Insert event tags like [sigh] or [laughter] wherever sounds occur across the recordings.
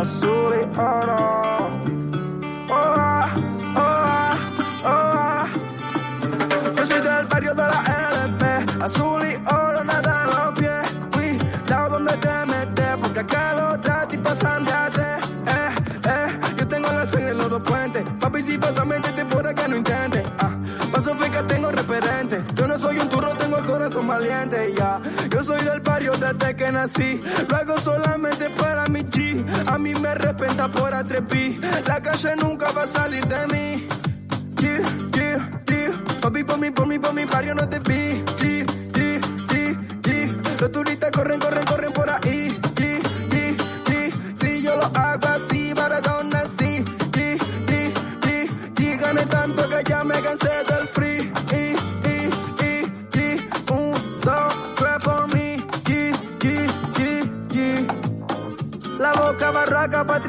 azul y oro. Oh, oh, oh. Yo soy del barrio de la LP, azul y oro, nada en los pies. Cuidado donde te metes, porque acá los tratis pasan de a tres. Eh, eh, yo tengo la sangre en los dos puentes. Papi, si pasa, métete por acá, no intentes. Ah, paso feca, tengo referente. Yo no soy un turro, tengo el corazón valiente, barrio desde que nací. Lo hago solamente para mi G. A mí me respeta por atreví. La calle nunca va a salir de mí. Yeah, yeah, yeah. Papi, por mí, por mí, por mi barrio no te vi.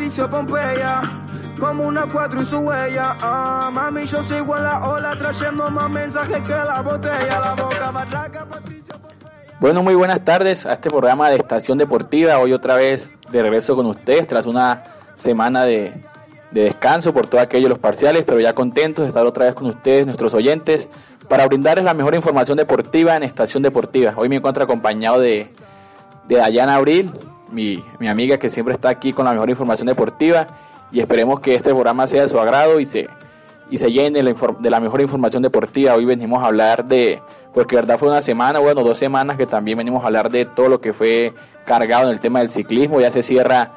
Patricio Pompeya. Como una cuatro y su huella. Ah, mami, yo sigo en la ola trayendo más mensajes que la botella. La boca barraca, Patricio Pompeya. Bueno, muy buenas tardes a este programa de Estación Deportiva. Hoy otra vez de regreso con ustedes tras una semana de, de descanso por todo aquello, los parciales, pero ya contentos de estar otra vez con ustedes, nuestros oyentes, para brindarles la mejor información deportiva en Estación Deportiva. Hoy me encuentro acompañado de, de Dayana Abril, mi, mi amiga que siempre está aquí con la mejor información deportiva y esperemos que este programa sea de su agrado y se, y se llene la de la mejor información deportiva. Hoy venimos a hablar de, porque verdad fue una semana, bueno, dos semanas que también venimos a hablar de todo lo que fue cargado en el tema del ciclismo. Ya se cierra,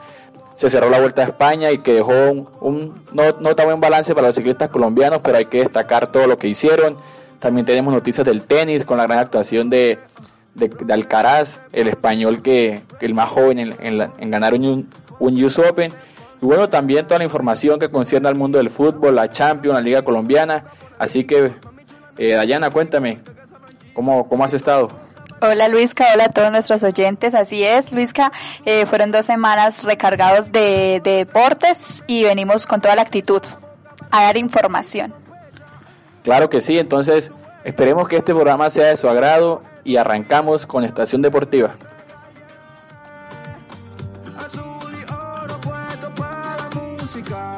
se cerró la Vuelta a España y que dejó un, un no, no tan buen balance para los ciclistas colombianos, pero hay que destacar todo lo que hicieron. También tenemos noticias del tenis con la gran actuación de, de, de Alcaraz, el español que, que el más joven en, en la- en ganar un, un US Open. Y bueno, también toda la información que concierne al mundo del fútbol, la Champions, la Liga Colombiana. Así que, eh, Dayana, cuéntame, ¿cómo, ¿cómo has estado? Hola Luisca, hola a todos nuestros oyentes. Así es, Luisca, eh, fueron dos semanas recargados de, de deportes y venimos con toda la actitud a dar información. Claro que sí, entonces esperemos que este programa sea de su agrado y arrancamos con Estación Deportiva. Azul y oro puesto para la música.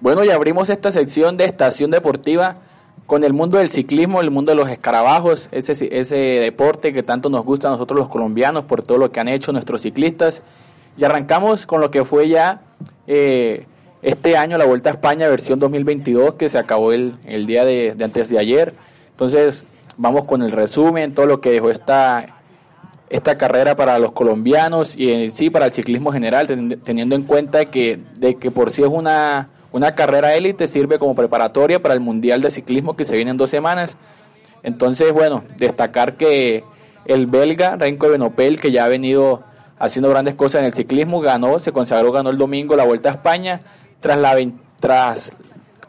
Bueno, y abrimos esta sección de Estación Deportiva con el mundo del ciclismo, el mundo de los escarabajos, ese, deporte que tanto nos gusta a nosotros los colombianos por todo lo que han hecho nuestros ciclistas. Y arrancamos con lo que fue ya eh, este año la Vuelta a España versión 2022 que se acabó el, el día de, de antes de ayer. Entonces vamos con el resumen, todo lo que dejó esta, esta carrera para los colombianos y en sí para el ciclismo general, ten- teniendo en cuenta que, de que por sí es una, una carrera élite, sirve como preparatoria para el Mundial de Ciclismo que se viene en dos semanas. Entonces, bueno, destacar que el belga Renko Benopel, que ya ha venido haciendo grandes cosas en el ciclismo, ganó, se consagró, ganó el domingo la Vuelta a España tras la tras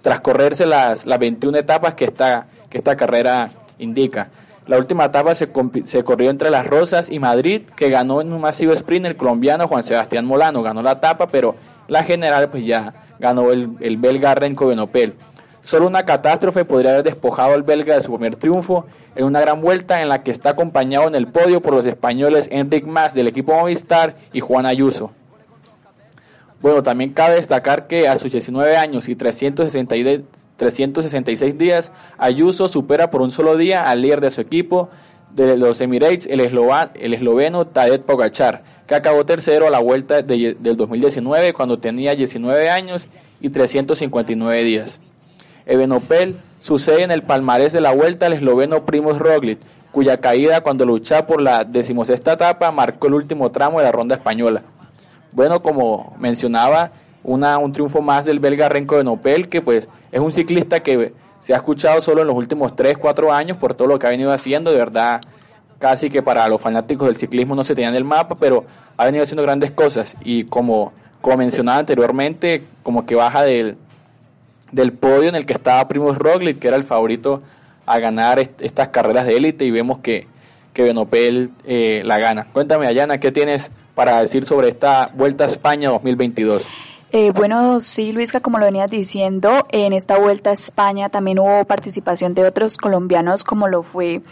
tras correrse las, las 21 etapas que esta, que esta carrera indica. La última etapa se, corrió entre Las Rosas y Madrid, que ganó en un masivo sprint el colombiano Juan Sebastián Molano. Ganó la etapa, pero la general pues ya ganó el, el belga Renko Benopel. Solo una catástrofe podría haber despojado al belga de su primer triunfo en una gran vuelta en la que está acompañado en el podio por los españoles Enric Mas del equipo Movistar y Juan Ayuso. Bueno, también cabe destacar que a sus 19 años y 362 366 días, Ayuso supera por un solo día al líder de su equipo de los Emirates, el, eslova- el esloveno Tadej Pogacar, que acabó tercero a la vuelta de- del 2019 cuando tenía 19 años y 359 días. Ebenopel sucede en el palmarés de la vuelta al esloveno Primoz Roglic, cuya caída cuando luchaba por la decimosexta etapa marcó el último tramo de la ronda española. Bueno, como mencionaba, una, un triunfo más del belga Renko de Nopel, que pues es un ciclista que se ha escuchado solo en los últimos 3, 4 años por todo lo que ha venido haciendo, de verdad casi que para los fanáticos del ciclismo no se tenían el mapa, pero ha venido haciendo grandes cosas y como, como mencionaba anteriormente, como que baja del, del podio en el que estaba Primo Roglic, que era el favorito a ganar estas carreras de élite y vemos que, que Benopel eh, la gana. Cuéntame, Ayana, ¿qué tienes para decir sobre esta Vuelta a España 2022? Eh, bueno, sí, Luisca, como lo venías diciendo, en esta Vuelta a España también hubo participación de otros colombianos, como lo fue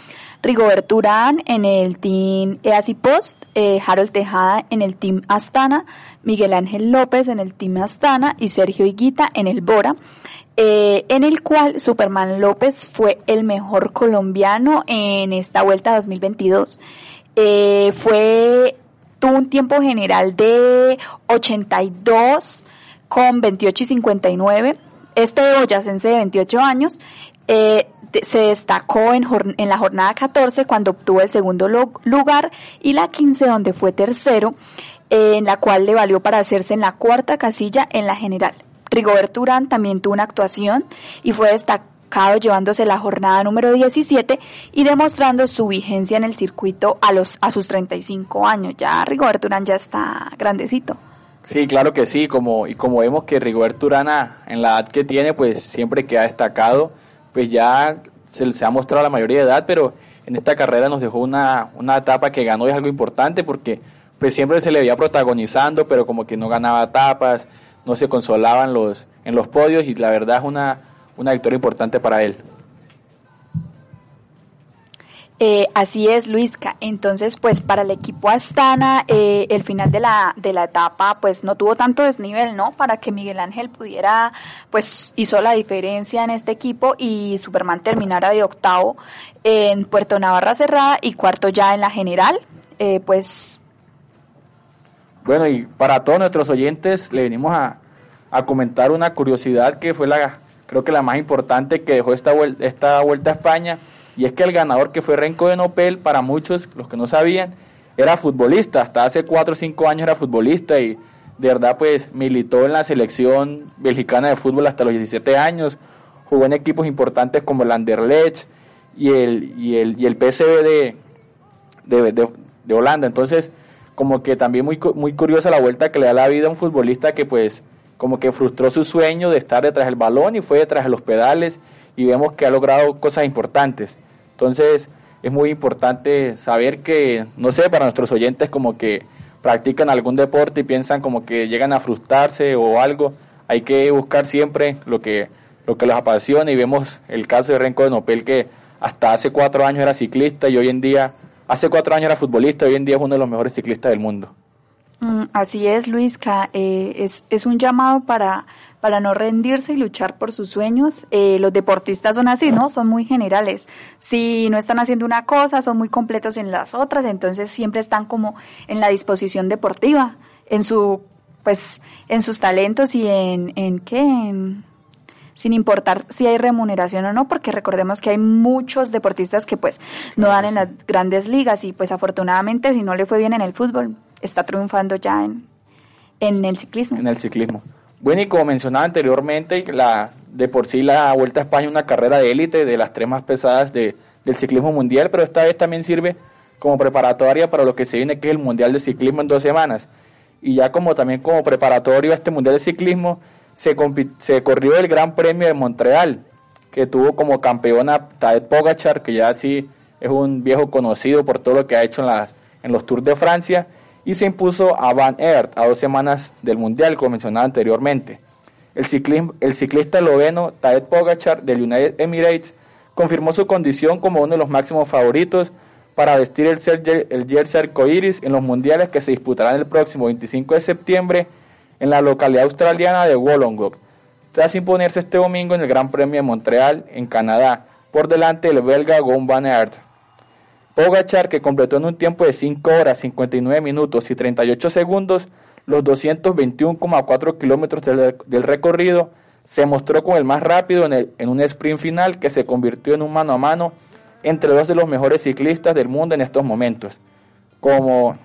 Rigobert Urán en el Team EASY Post, eh, Harold Tejada en el Team Astana, Miguel Ángel López en el Team Astana y Sergio Higuita en el Bora. Eh, en el cual Superman López fue el mejor colombiano en esta vuelta 2022. Eh, fue, tuvo un tiempo general de 82 con 28 y 59. Este boyacense de 28 años eh, se destacó en, la jornada 14 cuando obtuvo el segundo lugar y la 15 donde fue tercero, en la cual le valió para hacerse en la cuarta casilla en la general. Rigoberto Urán también tuvo una actuación y fue destacado llevándose la jornada número 17 y demostrando su vigencia en el circuito a los a sus 35 años. Ya Rigoberto Urán ya está grandecito. Sí, claro que sí, como y como vemos que Rigoberto Urán en la edad que tiene, pues siempre que ha destacado, pues ya se, se ha mostrado la mayoría de edad, pero en esta carrera nos dejó una, una etapa que ganó y es algo importante porque pues siempre se le veía protagonizando, pero como que no ganaba etapas, no se consolaban los, en los podios y la verdad es una, una victoria importante para él. Eh, así es, Luisca. Entonces, pues para el equipo Astana, eh, el final de la, de la etapa, pues no tuvo tanto desnivel, ¿no? Para que Miguel Ángel pudiera, pues hizo la diferencia en este equipo y Superman terminara de octavo en Puerto Navarra Cerrada y cuarto ya en la general. Eh, pues bueno, y para todos nuestros oyentes le venimos a, comentar una curiosidad que fue la, creo que la más importante que dejó esta, vuelta, esta vuelta a España, y es que el ganador que fue Renko de Nopel, para muchos, los que no sabían, era futbolista, hasta hace 4 o 5 años era futbolista y de verdad pues militó en la selección mexicana de fútbol hasta los 17 años, jugó en equipos importantes como el Anderlecht y el, y el, y el PSV de, de, de Holanda, entonces como que también muy, muy curiosa la vuelta que le da la vida a un futbolista que pues como que frustró su sueño de estar detrás del balón y fue detrás de los pedales y vemos que ha logrado cosas importantes. Entonces es muy importante saber que, no sé, para nuestros oyentes como que practican algún deporte y piensan como que llegan a frustrarse o algo, hay que buscar siempre lo que, lo que los apasiona y vemos el caso de Renko de Nopel que hasta hace cuatro años era ciclista y hoy en día Hace cuatro años era futbolista, hoy en día es uno de los mejores ciclistas del mundo. Mm, así es, Luisca. Eh, es, es, un llamado para, para no rendirse y luchar por sus sueños. Eh, los deportistas son así, ¿no? Son muy generales. Si no están haciendo una cosa, son muy completos en las otras, entonces siempre están como en la disposición deportiva, en su, pues, en sus talentos y en, en qué, sin importar si hay remuneración o no, porque recordemos que hay muchos deportistas que pues no dan en las grandes ligas y pues afortunadamente si no le fue bien en el fútbol, está triunfando ya en, en el ciclismo. En el ciclismo. Bueno, y como mencionaba anteriormente, la de por sí la Vuelta a España es una carrera de élite de las tres más pesadas de, del ciclismo mundial, pero esta vez también sirve como preparatoria para lo que se viene que es el Mundial de Ciclismo en dos semanas. Y ya como también como preparatorio a este Mundial de Ciclismo, se, se corrió el Gran Premio de Montreal, que tuvo como campeona Tadej Pogachar, que ya sí es un viejo conocido por todo lo que ha hecho en, las, en los Tours de Francia, y se impuso a Van Aert a dos semanas del Mundial, como mencionaba anteriormente. El, ciclista esloveno Tadej Pogachar del United Emirates confirmó su condición como uno de los máximos favoritos para vestir el, el jersey arcoiris en los mundiales que se disputarán el próximo 25 de septiembre en la localidad australiana de Wollongong, tras imponerse este domingo en el Gran Premio de Montreal, en Canadá, por delante del belga Gon Van Aert. Pogachar, que completó en un tiempo de 5 horas 59 minutos y 38 segundos los 221,4 kilómetros del, recorrido, se mostró como el más rápido en, en un sprint final que se convirtió en un mano a mano entre dos de los mejores ciclistas del mundo en estos momentos. Como,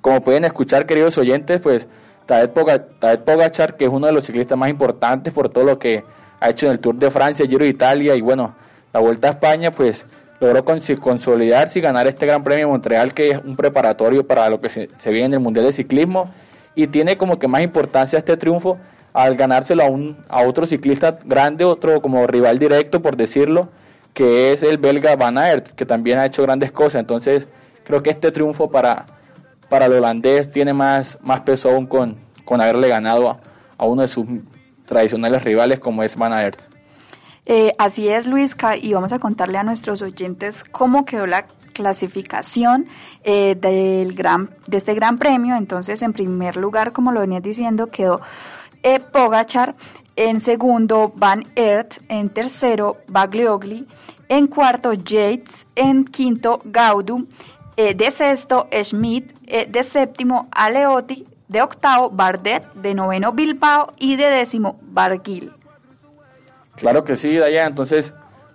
como pueden escuchar, queridos oyentes, pues Tadej Pogachar, que es uno de los ciclistas más importantes por todo lo que ha hecho en el Tour de Francia, Giro de Italia y bueno, la Vuelta a España, pues logró consolidarse y ganar este Gran Premio de Montreal, que es un preparatorio para lo que se, viene en el Mundial de Ciclismo y tiene como que más importancia este triunfo al ganárselo a, un, a otro ciclista grande, otro como rival directo, por decirlo, que es el belga Van Aert, que también ha hecho grandes cosas. Entonces, creo que este triunfo para, para el holandés tiene más, más peso aún con, con haberle ganado a, a uno de sus tradicionales rivales como es Van Aert. Eh, así es, Luisca, y vamos a contarle a nuestros oyentes cómo quedó la clasificación eh, del gran, de este gran premio. Entonces, en primer lugar, como lo venías diciendo, quedó eh, Pogachar, en segundo Van Aert, en tercero Bagliogli, en cuarto Yates, en quinto Gaudu, eh, de sexto Schmidt, eh, de séptimo Aleotti, de octavo Bardet, de noveno Bilbao y de décimo Barguil. Claro que sí, Daya. Entonces,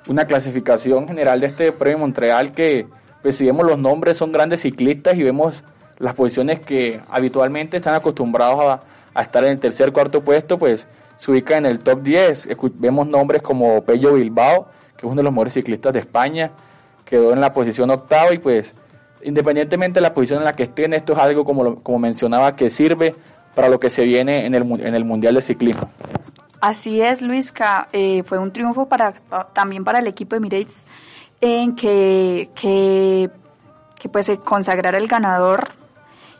una clasificación general de este premio Montreal que, pues si vemos los nombres, son grandes ciclistas y vemos las posiciones que habitualmente están acostumbrados a, a estar en el tercer, cuarto puesto, pues se ubica en el top 10. Vemos nombres como Pello Bilbao, que es uno de los mejores ciclistas de España, quedó en la posición octava y pues independientemente de la posición en la que estén, esto es algo como, como mencionaba que sirve para lo que se viene en el, en el Mundial de Ciclismo. Así es, Luisca, eh, fue un triunfo para también para el equipo de Emirates en que, que, pues se consagrara el ganador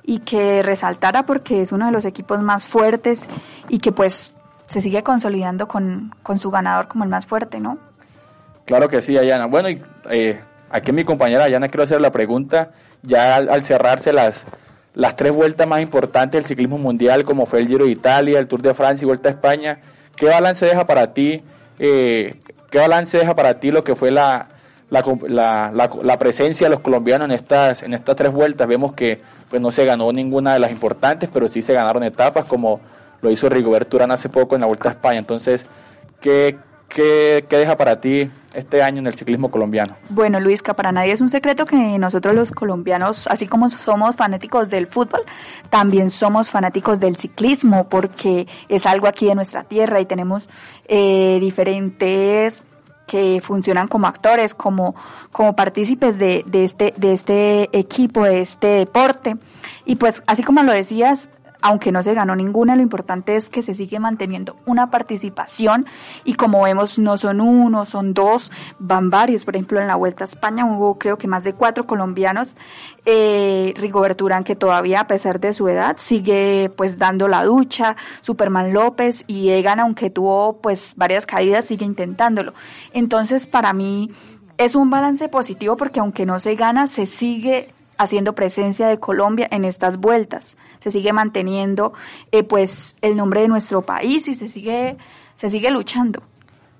y que resaltara porque es uno de los equipos más fuertes y que pues se sigue consolidando con, con su ganador como el más fuerte, ¿no? Claro que sí, Ayana. Bueno, y eh, aquí mi compañera Ayana quiero hacer la pregunta, ya al, al, cerrarse las, las tres vueltas más importantes del ciclismo mundial, como fue el Giro de Italia, el Tour de Francia y Vuelta a España, ¿qué balance deja para ti, eh, qué balance deja para ti lo que fue la, la, la, la, presencia de los colombianos en estas, en estas tres vueltas? Vemos que pues no se ganó ninguna de las importantes, pero sí se ganaron etapas, como lo hizo Rigoberto Urán hace poco en la Vuelta a España. Entonces, ¿qué, qué, qué deja para ti este año en el ciclismo colombiano? Bueno, Luisca, para nadie es un secreto que nosotros los colombianos, así como somos fanáticos del fútbol, también somos fanáticos del ciclismo, porque es algo aquí de nuestra tierra y tenemos eh, diferentes que funcionan como actores, como, como partícipes de, de, este, de este equipo, de este deporte. Y pues, así como lo decías, aunque no se ganó ninguna, lo importante es que se sigue manteniendo una participación y como vemos no son uno, son dos, van varios. Por ejemplo, en la Vuelta a España hubo creo que más de cuatro colombianos. Eh, Rigoberto Urán que todavía a pesar de su edad sigue pues dando la ducha, Superman López y Egan aunque tuvo pues varias caídas sigue intentándolo. Entonces para mí es un balance positivo porque aunque no se gana se sigue haciendo presencia de Colombia en estas vueltas. Se sigue manteniendo eh, pues el nombre de nuestro país y se sigue, se sigue luchando.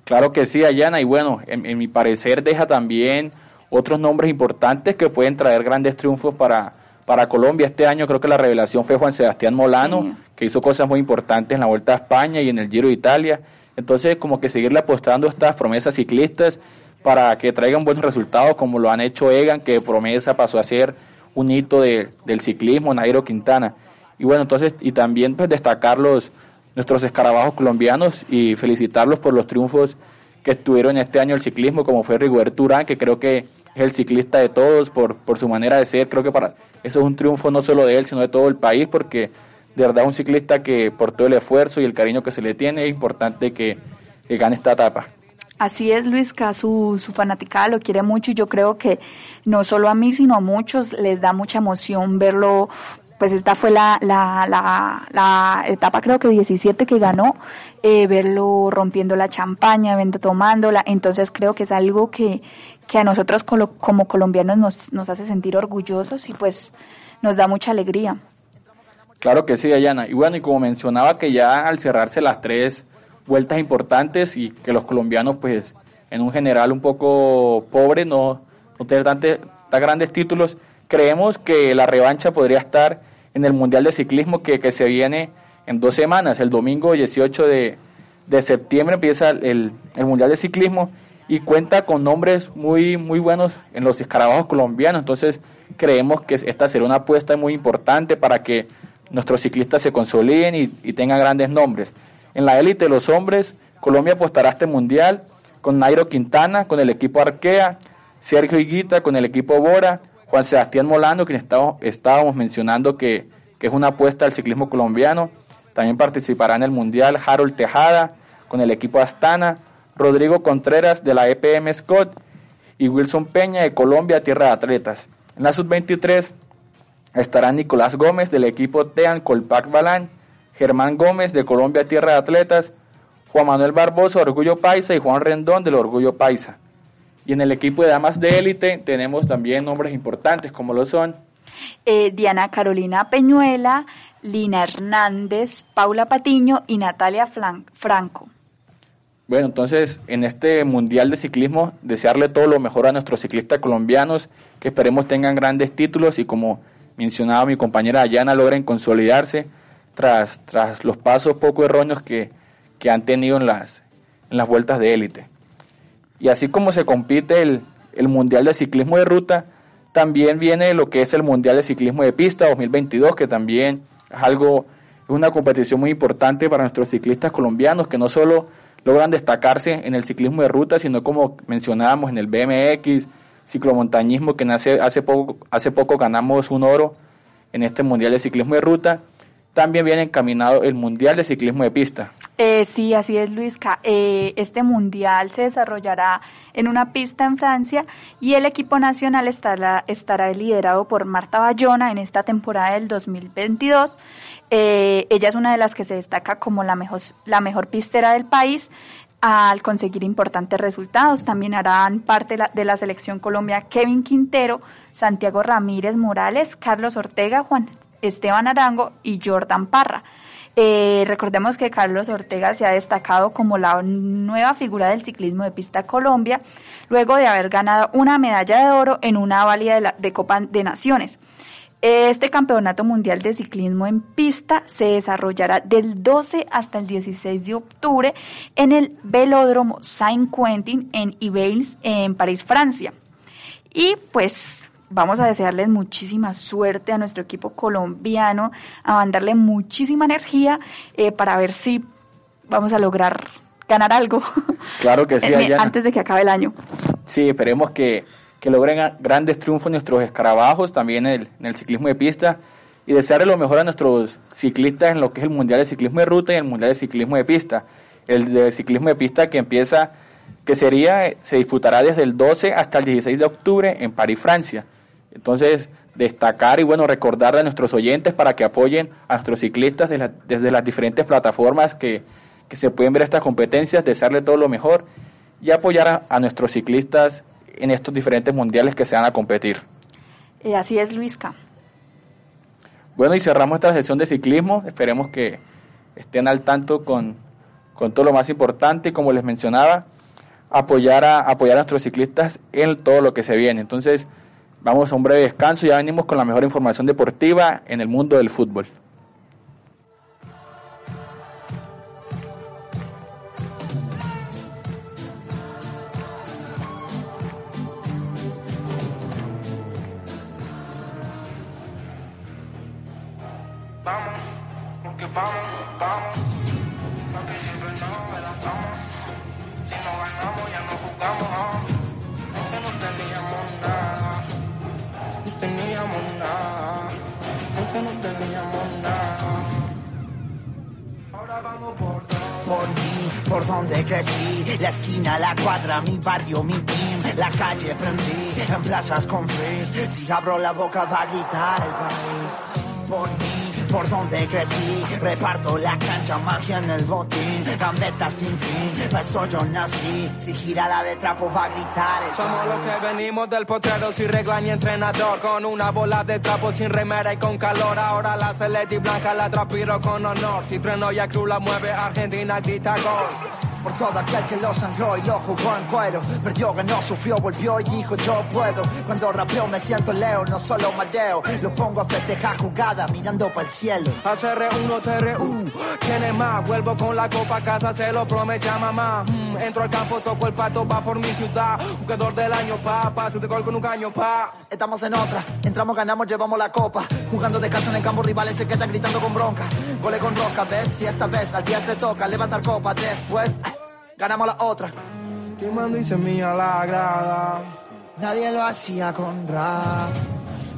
Claro que sí, Ayana, y bueno, en, en mi parecer deja también otros nombres importantes que pueden traer grandes triunfos para, para Colombia. Este año creo que la revelación fue Juan Sebastián Molano, sí. que hizo cosas muy importantes en la Vuelta a España y en el Giro de Italia. Entonces, como que seguirle apostando a estas promesas ciclistas para que traigan buenos resultados, como lo han hecho Egan, que promesa pasó a ser un hito de, del ciclismo, Nairo Quintana. Y bueno, entonces, y también pues destacar los, nuestros escarabajos colombianos y felicitarlos por los triunfos que tuvieron este año el ciclismo, como fue Rigoberto Urán, que creo que es el ciclista de todos por, por su manera de ser. Creo que para eso es un triunfo no solo de él, sino de todo el país, porque de verdad es un ciclista que por todo el esfuerzo y el cariño que se le tiene es importante que, que gane esta etapa. Así es, Luisca, su, su fanaticada lo quiere mucho y yo creo que no solo a mí, sino a muchos les da mucha emoción verlo. Pues esta fue la, la, la, la etapa creo que 17 que ganó, eh, verlo rompiendo la champaña, tomándola. Entonces creo que es algo que, que a nosotros como, como colombianos nos, nos hace sentir orgullosos y pues nos da mucha alegría. Claro que sí, Dayana. Y bueno, y como mencionaba que ya al cerrarse las tres vueltas importantes y que los colombianos pues en un general un poco pobre, no, no tener tan, tan grandes títulos, creemos que la revancha podría estar en el Mundial de Ciclismo que, que se viene en dos semanas, el domingo 18 de, de septiembre empieza el, el, Mundial de Ciclismo y cuenta con nombres muy, muy buenos en los escarabajos colombianos, entonces creemos que esta será una apuesta muy importante para que nuestros ciclistas se consoliden y, y tengan grandes nombres. En la élite de los hombres, Colombia apostará a este mundial con Nairo Quintana, con el equipo Arkea, Sergio Higuita con el equipo Bora, Juan Sebastián Molano, quien estábamos, mencionando que, que, es una apuesta al ciclismo colombiano, También participará en el Mundial Harold Tejada con el equipo Astana, Rodrigo Contreras de la EPM Scott y Wilson Peña de Colombia Tierra de Atletas. En la sub-23 estarán Nicolás Gómez del equipo Tean Colpac Balán, Germán Gómez de Colombia Tierra de Atletas, Juan Manuel Barbosa Orgullo Paisa y Juan Rendón del Orgullo Paisa. Y en el equipo de damas de élite tenemos también nombres importantes como lo son eh, Diana Carolina Peñuela, Lina Hernández, Paula Patiño y Natalia Franco. Bueno, entonces en este Mundial de Ciclismo desearle todo lo mejor a nuestros ciclistas colombianos, que esperemos tengan grandes títulos y como mencionaba mi compañera Ayana, logren consolidarse tras, tras los pasos poco erróneos que, que han tenido en las, en las vueltas de élite. Y así como se compite el, el Mundial de Ciclismo de Ruta, también viene lo que es el Mundial de Ciclismo de Pista 2022, que también es algo, es una competición muy importante para nuestros ciclistas colombianos, que no solo logran destacarse en el ciclismo de ruta, sino como mencionábamos en el BMX, ciclomontañismo, que nace hace poco, hace poco ganamos un oro en este Mundial de Ciclismo de Ruta, también viene encaminado el Mundial de Ciclismo de Pista. Eh, sí, así es, Luisca. Eh, este mundial se desarrollará en una pista en Francia y el equipo nacional estará, estará liderado por Marta Bayona en esta temporada del 2022. Eh, ella es una de las que se destaca como la mejor, la mejor pistera del país al conseguir importantes resultados. También harán parte de la selección Colombia Kevin Quintero, Santiago Ramírez Morales, Carlos Ortega, Juan Esteban Arango y Jordan Parra. Eh, recordemos que Carlos Ortega se ha destacado como la nueva figura del ciclismo de pista Colombia, luego de haber ganado una medalla de oro en una válida de, de Copa de Naciones. Este campeonato mundial de ciclismo en pista se desarrollará del 12 hasta el 16 de octubre en el Velódromo Saint-Quentin en Yvelines, en París, Francia. Y pues vamos a desearles muchísima suerte a nuestro equipo colombiano, a mandarle muchísima energía eh, para ver si vamos a lograr ganar algo. Claro que [laughs] sí, antes de que acabe el año. Sí, esperemos que, que logren grandes triunfos nuestros escarabajos, también en el, en el ciclismo de pista, y desearle lo mejor a nuestros ciclistas en lo que es el Mundial de Ciclismo de Ruta y el Mundial de Ciclismo de Pista. El de ciclismo de pista que empieza, que sería, se disputará desde el 12 hasta el 16 de octubre en París, Francia. Entonces, destacar y bueno, recordarle a nuestros oyentes para que apoyen a nuestros ciclistas desde las diferentes plataformas que, se pueden ver estas competencias, desearle todo lo mejor y apoyar a, nuestros ciclistas en estos diferentes mundiales que se van a competir. Eh, así es, Luisca. Bueno, y cerramos esta sesión de ciclismo. Esperemos que estén al tanto con, con todo lo más importante y como les mencionaba, apoyar a, apoyar a nuestros ciclistas en todo lo que se viene. Entonces, Vamos a un breve descanso y ya venimos con la mejor información deportiva en el mundo del fútbol. Ahora vamos por todo. Por mí, por donde crecí, la esquina, la cuadra, mi barrio, mi team, la calle prendí, en plazas con frizz, si abro la boca va a gritar el país. Por mí, por donde crecí. Reparto la cancha, magia en el botín, gambeta sin fin. Pa' esto yo nací, si gira la de trapo va a gritar. Somos los que venimos del potrero sin regla ni entrenador. Con una bola de trapo sin remera y con calor. Ahora la celeste y blanca la trapiro con honor. Si freno y a cruz la mueve, Argentina grita gol por todo aquel que lo sangró y lo jugó en cuero. Perdió, ganó, sufrió, volvió y dijo yo puedo. Cuando rapeo me siento leo, no solo madeo. Lo pongo a festejar jugada mirando para el cielo. ACR1, TRU, ¿quién es más? Vuelvo con la copa a casa, se lo promete a mamá. Mm, entro al campo, toco el pato, va por mi ciudad. Jugador del año, pa, pa, de gol con un caño, pa. Estamos en otra, entramos, ganamos, llevamos la copa. Jugando de casa en el campo, rivales se quedan gritando con bronca. Gole con roca, ves, si esta vez al día te toca levantar copa, después ganamos la otra. Quemando y semilla la grada. Nadie lo hacía con rap.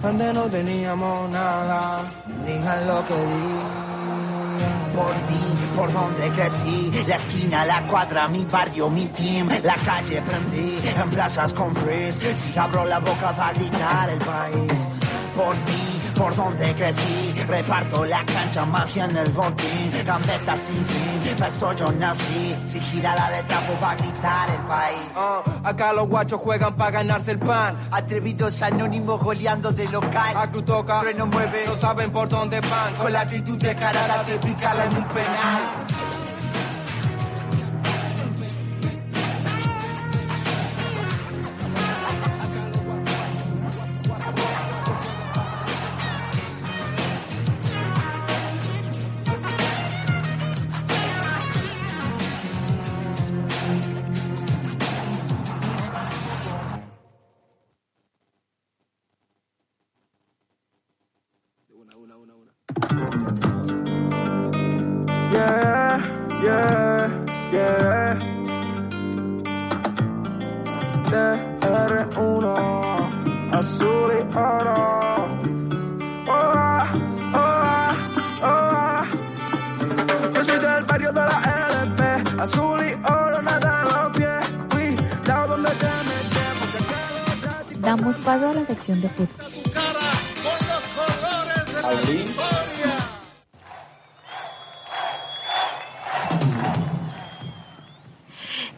Antes no teníamos nada. Digan lo que digan. por mí, por donde crecí, la esquina, la cuadra, mi barrio, mi team, la calle prendí, en plazas con frizz, si abro la boca va a gritar el país, por mí, por donde crecí, reparto la cancha, magia en el botín, gambeta sin fin, esto yo nací, si gira la letra pues va a gritar el país. Ah, acá los guachos juegan para ganarse el pan. Atrevidos anónimos goleando de local. A cruz toca, Trueno mueve, no saben por dónde van. con la actitud de carada te picala en un penal.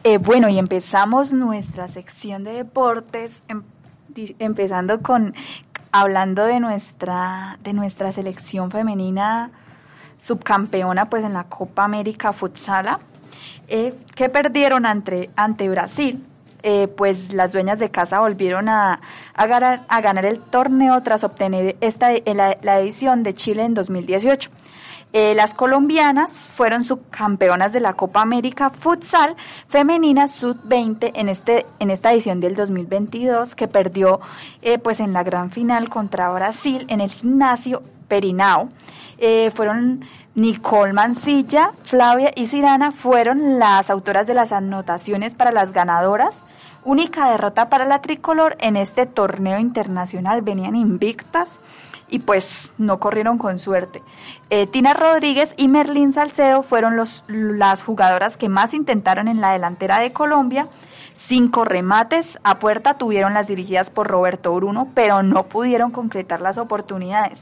Eh, bueno, y empezamos nuestra sección de deportes, em- empezando con hablando de nuestra de nuestra selección femenina subcampeona, pues en la Copa América Futsala, eh, que perdieron ante ante Brasil. Eh, pues las dueñas de casa volvieron a, a ganar, el torneo tras obtener esta, la edición de Chile en 2018. Eh, las colombianas fueron subcampeonas de la Copa América Futsal Femenina Sub-20 en, este, en esta edición del 2022 que perdió eh, pues en la gran final contra Brasil en el gimnasio Perinao. Eh, fueron Nicole Mancilla, Flavia y Cirana fueron las autoras de las anotaciones para las ganadoras. Única derrota para la tricolor en este torneo internacional. Venían invictas y pues no corrieron con suerte. Eh, Tina Rodríguez y Merlín Salcedo fueron los, las jugadoras que más intentaron en la delantera de Colombia. Cinco remates a puerta tuvieron las dirigidas por Roberto Bruno, pero no pudieron concretar las oportunidades.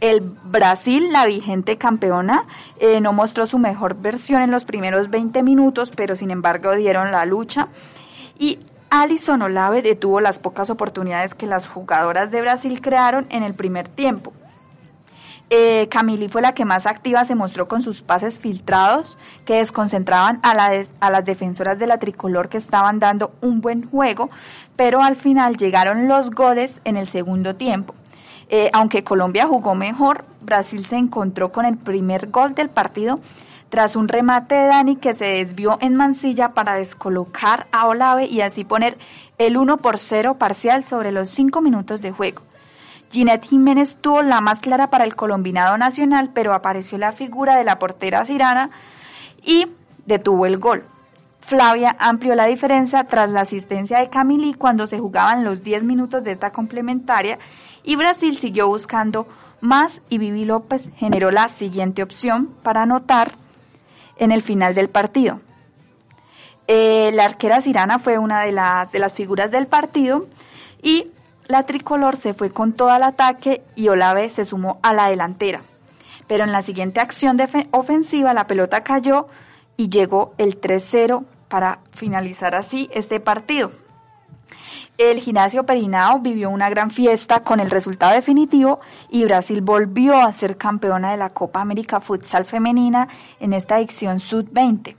El Brasil, la vigente campeona, eh, no mostró su mejor versión en los primeros 20 minutos, pero sin embargo dieron la lucha. Y Alison Olave detuvo las pocas oportunidades que las jugadoras de Brasil crearon en el primer tiempo. Eh, Camili fue la que más activa se mostró con sus pases filtrados que desconcentraban a, la a las defensoras de la tricolor que estaban dando un buen juego, pero al final llegaron los goles en el segundo tiempo. Eh, aunque Colombia jugó mejor, Brasil se encontró con el primer gol del partido tras un remate de Dani que se desvió en Mansilla para descolocar a Olave y así poner el 1 por 0 parcial sobre los 5 minutos de juego. Ginette Jiménez tuvo la más clara para el colombinado nacional, pero apareció la figura de la portera Cirana y detuvo el gol. Flavia amplió la diferencia tras la asistencia de Camili cuando se jugaban los 10 minutos de esta complementaria y Brasil siguió buscando más y Vivi López generó la siguiente opción para anotar en el final del partido. Eh, la arquera Cirana fue una de las, de las figuras del partido y la tricolor se fue con todo al ataque y Olave se sumó a la delantera. Pero en la siguiente acción defe- ofensiva la pelota cayó y llegó el 3-0 para finalizar así este partido. El gimnasio Perinao vivió una gran fiesta con el resultado definitivo y Brasil volvió a ser campeona de la Copa América Futsal Femenina en esta edición Sud-20.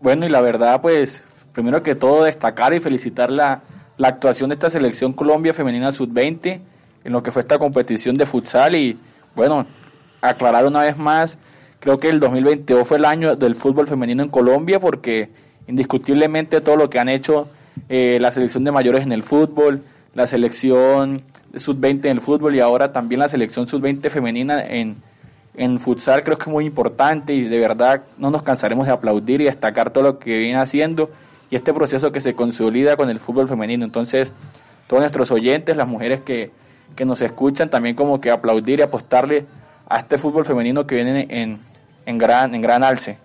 Bueno, y la verdad, pues, primero que todo, destacar y felicitar la, la actuación de esta selección Colombia Femenina Sub-20 en lo que fue esta competición de futsal y, bueno, aclarar una vez más, creo que el 2022 fue el año del fútbol femenino en Colombia porque indiscutiblemente todo lo que han hecho eh, la selección de mayores en el fútbol, la selección sub-20 en el fútbol y ahora también la selección sub-20 femenina en, en futsal creo que es muy importante y de verdad no nos cansaremos de aplaudir y destacar todo lo que viene haciendo y este proceso que se consolida con el fútbol femenino. Entonces, todos nuestros oyentes, las mujeres que, que nos escuchan, también como que aplaudir y apostarle a este fútbol femenino que viene en, en, gran, en gran alce.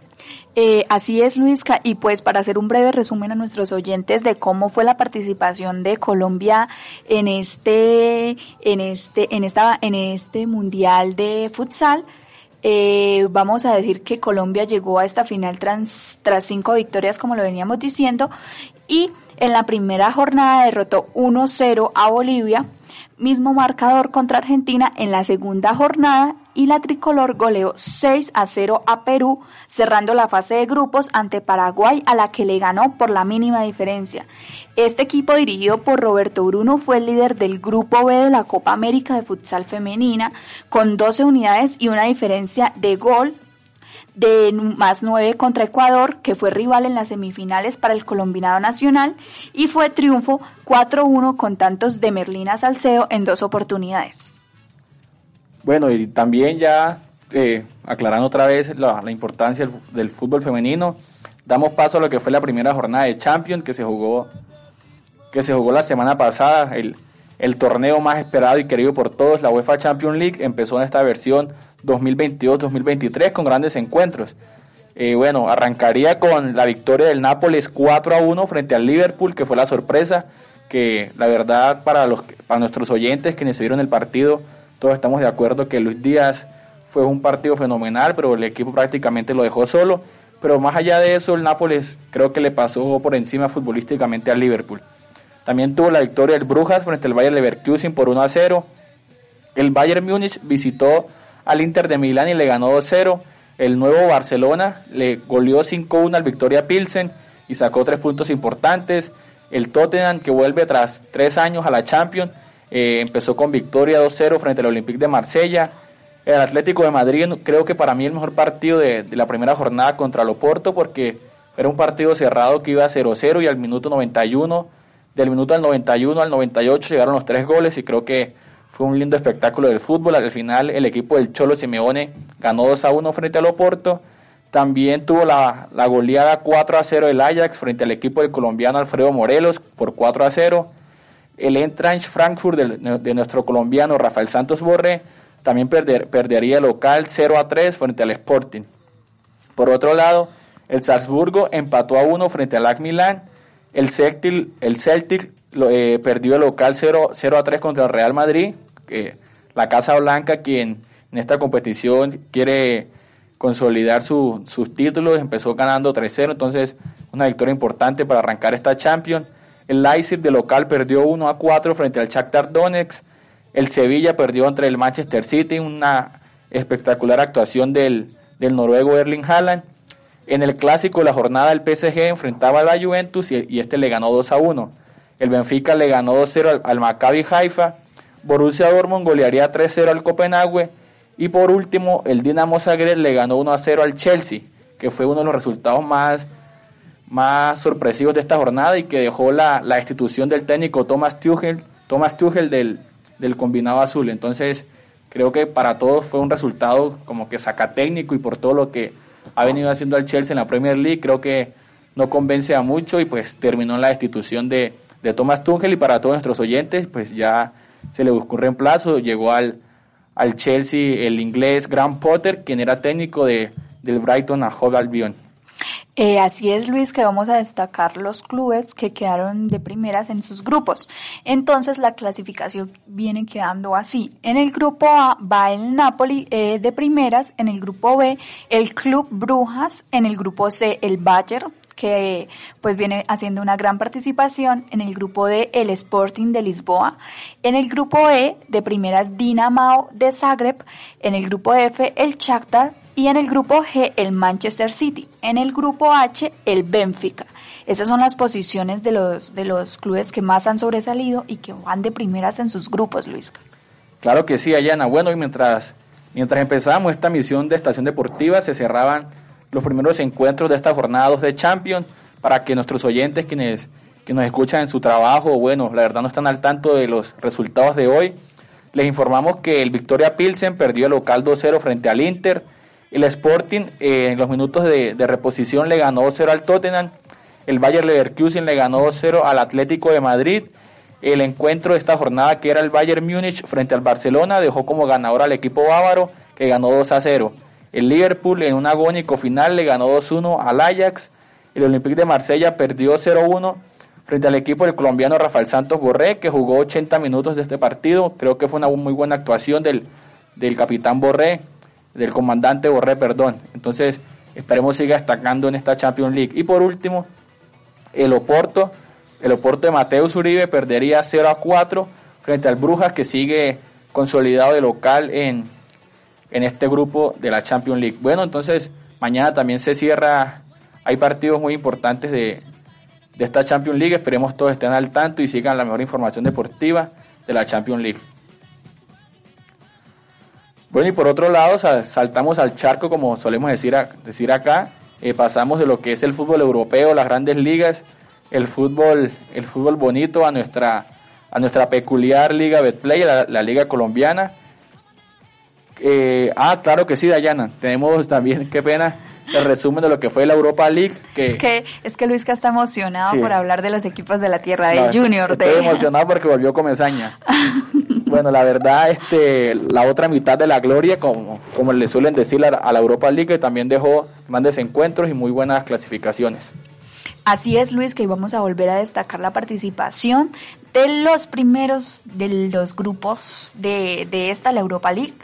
Eh, así es, Luisca, y pues para hacer un breve resumen a nuestros oyentes de cómo fue la participación de Colombia en este, en este, en esta, en este mundial de futsal, eh, vamos a decir que Colombia llegó a esta final tras, tras cinco victorias, como lo veníamos diciendo, y en la primera jornada derrotó 1-0 a Bolivia, mismo marcador contra Argentina en la segunda jornada y la tricolor goleó 6 a 0 a Perú, cerrando la fase de grupos ante Paraguay a la que le ganó por la mínima diferencia. Este equipo dirigido por Roberto Bruno fue el líder del grupo B de la Copa América de Futsal Femenina con 12 unidades y una diferencia de gol de más 9 contra Ecuador, que fue rival en las semifinales para el Colombinado Nacional, y fue triunfo 4-1 con tantos de Merlina Salcedo en dos oportunidades. Bueno, y también ya eh, aclarando otra vez la, importancia del, fútbol femenino, damos paso a lo que fue la primera jornada de Champions que se jugó, que se jugó la semana pasada, el, el torneo más esperado y querido por todos, la UEFA Champions League, empezó en esta versión 2022-2023 con grandes encuentros. Eh, bueno, arrancaría con la victoria del Nápoles 4 a 1 frente al Liverpool, que fue la sorpresa, que la verdad para, los, para nuestros oyentes que se vieron el partido, todos estamos de acuerdo que Luis Díaz fue un partido fenomenal, pero el equipo prácticamente lo dejó solo. Pero más allá de eso, el Nápoles creo que le pasó por encima futbolísticamente al Liverpool. También tuvo la victoria del Brujas frente al Bayern Leverkusen por 1 a 0. El Bayern Múnich visitó al Inter de Milán y le ganó 2-0. El nuevo Barcelona le goleó 5-1 al Victoria Pilsen y sacó tres puntos importantes. El Tottenham, que vuelve tras tres años a la Champions, eh, empezó con victoria 2-0 frente al Olympique de Marsella. El Atlético de Madrid, creo que para mí el mejor partido de, la primera jornada contra el Oporto, porque era un partido cerrado que iba 0-0 y al minuto 91, del minuto al 91 al 98 llegaron los tres goles y creo que fue un lindo espectáculo del fútbol. Al final el equipo del Cholo Simeone ganó 2 1 frente al Oporto. También tuvo la, la goleada 4 a 0 del Ajax frente al equipo del colombiano Alfredo Morelos por 4 a 0 el Eintracht Frankfurt de, nuestro colombiano Rafael Santos Borré también perdería el local 0 a 3 frente al Sporting. Por otro lado, el Salzburgo empató a 1 frente al AC Milan. El Celtic, el Celtic eh, perdió el local 0, 0 a 3 contra el Real Madrid. Que la Casa Blanca, quien en esta competición quiere consolidar sus títulos, empezó ganando 3-0. Entonces, una victoria importante para arrancar esta Champions. El Leipzig de local perdió 1 a 4 frente al Shakhtar Donetsk. El Sevilla perdió entre el Manchester City, una espectacular actuación del, noruego Erling Haaland. En el clásico la jornada el PSG enfrentaba a la Juventus y, este le ganó 2 a 1. El Benfica le ganó 2-0 al, Maccabi Haifa. Borussia Dortmund golearía 3-0 al Copenhague. Y por último, el Dinamo Zagreb le ganó 1 a 0 al Chelsea, que fue uno de los resultados más más sorpresivos de esta jornada y que dejó la, la institución del técnico Thomas Tuchel, Thomas Tuchel del, del combinado azul. Entonces, creo que para todos fue un resultado como que saca técnico y por todo lo que ha venido haciendo el Chelsea en la Premier League, creo que no convence a mucho y pues terminó la destitución de, de Thomas Tuchel y para todos nuestros oyentes pues ya se le buscó un reemplazo, llegó al, al Chelsea el inglés Graham Potter, quien era técnico de, del Brighton a Hove Albion. Eh, así es, Luis, que vamos a destacar los clubes que quedaron de primeras en sus grupos. Entonces, la clasificación viene quedando así. En el grupo A va el Napoli eh, de primeras, en el grupo B el Club Brujas, en el grupo C el Bayern, que pues viene haciendo una gran participación en el grupo D el Sporting de Lisboa, en el grupo E de primeras Dinamo de Zagreb, en el grupo F el Shakhtar y en el grupo G el Manchester City, en el grupo H el Benfica. Esas son las posiciones de los, de los clubes que más han sobresalido y que van de primeras en sus grupos, Luis. Claro que sí, Ayana. Bueno, y mientras, mientras empezábamos esta misión de estación deportiva, se cerraban los primeros encuentros de esta jornada 2 de Champions para que nuestros oyentes, quienes que nos escuchan en su trabajo, bueno, la verdad no están al tanto de los resultados de hoy, les informamos que el Victoria Pilsen perdió el local 2-0 frente al Inter, el Sporting eh, en los minutos de, reposición le ganó 2-0 al Tottenham. El Bayer Leverkusen le ganó 2-0 al Atlético de Madrid. El encuentro de esta jornada, que era el Bayern Múnich frente al Barcelona, dejó como ganador al equipo bávaro, que ganó 2 a 0. El Liverpool en un agónico final le ganó 2-1 al Ajax. El Olympique de Marsella perdió 0-1 frente al equipo del colombiano Rafael Santos Borré, que jugó 80 minutos de este partido. Creo que fue una muy buena actuación del, del capitán Borré, del comandante Borré, perdón. Entonces, esperemos siga destacando en esta Champions League. Y por último, el Oporto, el Oporto de Mateus Uribe perdería 0 a 4 frente al Brujas, que sigue consolidado de local en, en este grupo de la Champions League. Bueno, entonces mañana también se cierra, hay partidos muy importantes de, de esta Champions League, esperemos todos estén al tanto y sigan la mejor información deportiva de la Champions League. Bueno, y por otro lado, saltamos al charco, como solemos decir, decir acá, eh, pasamos de lo que es el fútbol europeo, las grandes ligas, el fútbol, el fútbol bonito a nuestra, a nuestra peculiar liga Betplay, la, la liga colombiana, eh, ah, claro que sí, Dayana. Tenemos también, [laughs] qué pena, el resumen de lo que fue la Europa League. Que, es, que, es que Luisca está emocionado por hablar de los equipos de la tierra del Junior. Estoy emocionado porque volvió Comesaña. [laughs] bueno, la verdad, este, la otra mitad de la gloria, como, como le suelen decir a, la Europa League, que también dejó grandes encuentros y muy buenas clasificaciones. Así es, Luis, que hoy vamos a volver a destacar la participación de los primeros de los grupos de, de esta, la Europa League